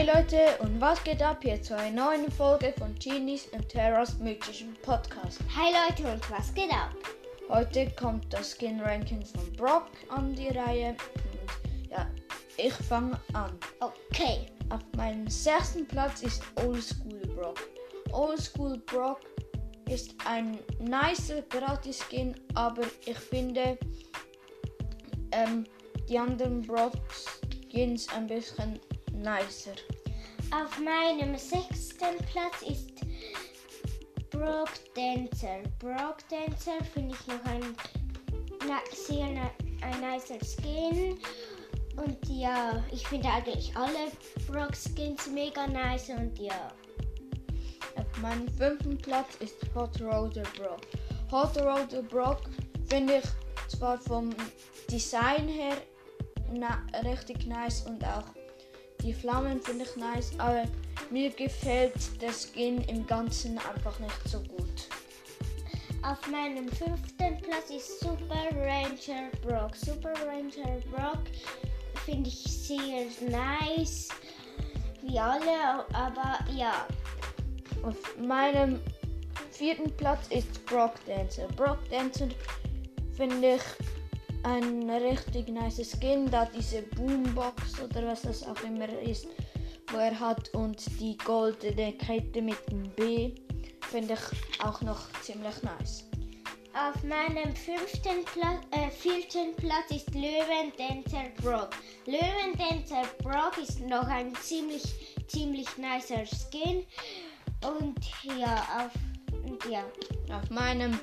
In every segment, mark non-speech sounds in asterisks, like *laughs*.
Leute und was geht ab hier zu einer neuen Folge von Genies und Terras mythischem Podcast. Hi Leute und was geht ab? Heute kommt das Skin Ranking von Brock an die Reihe und ja, ich fange an. Okay. Auf meinem sechsten Platz ist Old School Brock. Old School Brock ist ein nicer gratis Skin, aber ich finde ähm, die anderen Brock Skins ein bisschen nicer. Auf meinem sechsten Platz ist Brock Dancer. Brock Dancer finde ich noch ein na, sehr na, ein nicer Skin. Und ja, ich finde eigentlich alle Brock Skins mega nice und ja. Auf meinem fünften Platz ist Hot Roder Brock. Hot Roder Brock finde ich zwar vom Design her na, richtig nice und auch die Flammen finde ich nice, aber mir gefällt der Skin im Ganzen einfach nicht so gut. Auf meinem fünften Platz ist Super Ranger Brock. Super Ranger Brock finde ich sehr nice, wie alle, aber ja. Auf meinem vierten Platz ist Brock Dancer. Brock Dancer finde ich ein richtig nice Skin, da diese Boombox oder was das auch immer ist, wo er hat und die goldene Kette mit dem B finde ich auch noch ziemlich nice. Auf meinem fünften Platz, äh, vierten Platz ist Löwendancer Brock. Löwendancer Brock ist noch ein ziemlich, ziemlich nicer Skin. Und ja, auf, und ja. Auf meinem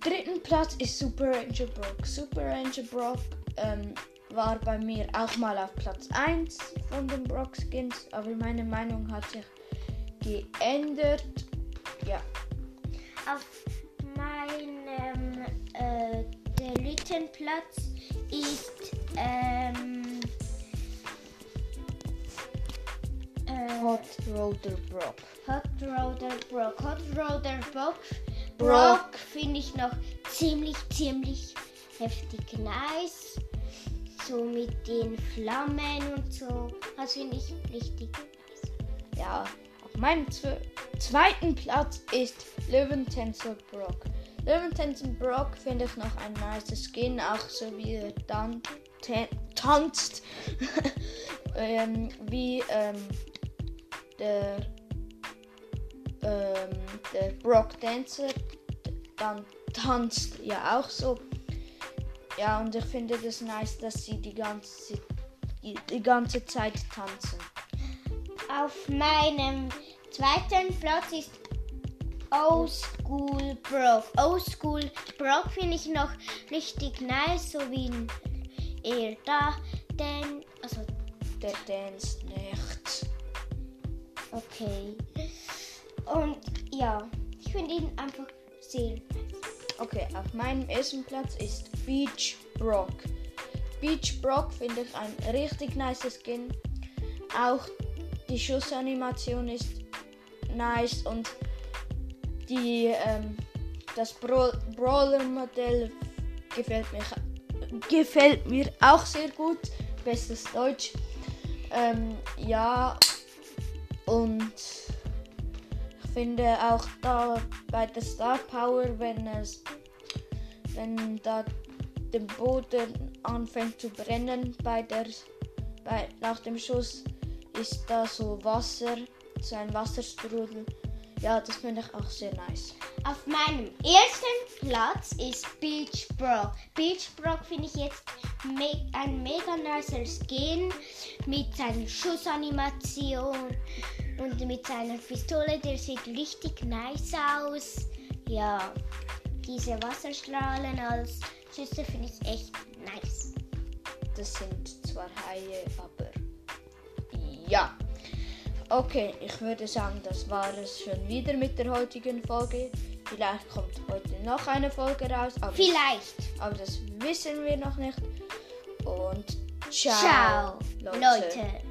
dritten Platz ist Super Ranger Brock. Super Ranger Brock ähm, war bei mir auch mal auf Platz 1 von den Brock Skins, aber meine Meinung hat sich geändert. Ja. Auf meinem äh, dritten Platz ist ähm, äh, Hot Roder Brock. Hot Roder Brock. Hot Roder Brock, Brock finde ich noch ziemlich, ziemlich heftig nice. So mit den Flammen und so. Das finde ich richtig nice. Ja, auf meinem zwe zweiten Platz ist Löwentänzer Brock. Löwentänzer Brock finde ich noch ein nice Skin, auch so wie er dann tanzt. *laughs* ähm, wie ähm, der, ähm, der Brock Dancer dann tanzt ja auch so. Ja, und ich finde das nice, dass sie die ganze, die, die ganze Zeit tanzen. Auf meinem zweiten Platz ist Old School Brock. Old School Brock finde ich noch richtig nice, so wie er da, denn, also, der danst nicht. Okay. Und ja, ich finde ihn einfach sehr nice. Okay, auf meinem ersten Platz ist Beach Brock. Beach Brock finde ich ein richtig nice Skin. Auch die Schussanimation ist nice und die, ähm, das Bra Brawler-Modell gefällt, gefällt mir auch sehr gut. Bestes Deutsch. Ähm, ja, und finde auch da bei der Star Power, wenn es, wenn da der Boden anfängt zu brennen bei der, bei, nach dem Schuss, ist da so Wasser, so ein Wasserstrudel. Ja, das finde ich auch sehr nice. Auf meinem ersten Platz ist Beach Brock. Beach Brock finde ich jetzt me ein mega nicer Skin mit seiner Schussanimation und mit seiner Pistole. Der sieht richtig nice aus. Ja, diese Wasserstrahlen als Schüsse finde ich echt nice. Das sind zwar Haie, aber ja. Okay, ich würde sagen, das war es schon wieder mit der heutigen Folge. Vielleicht kommt heute noch eine Folge raus. Aber Vielleicht. Aber das wissen wir noch nicht. Und ciao, Ciao Leute. Leute.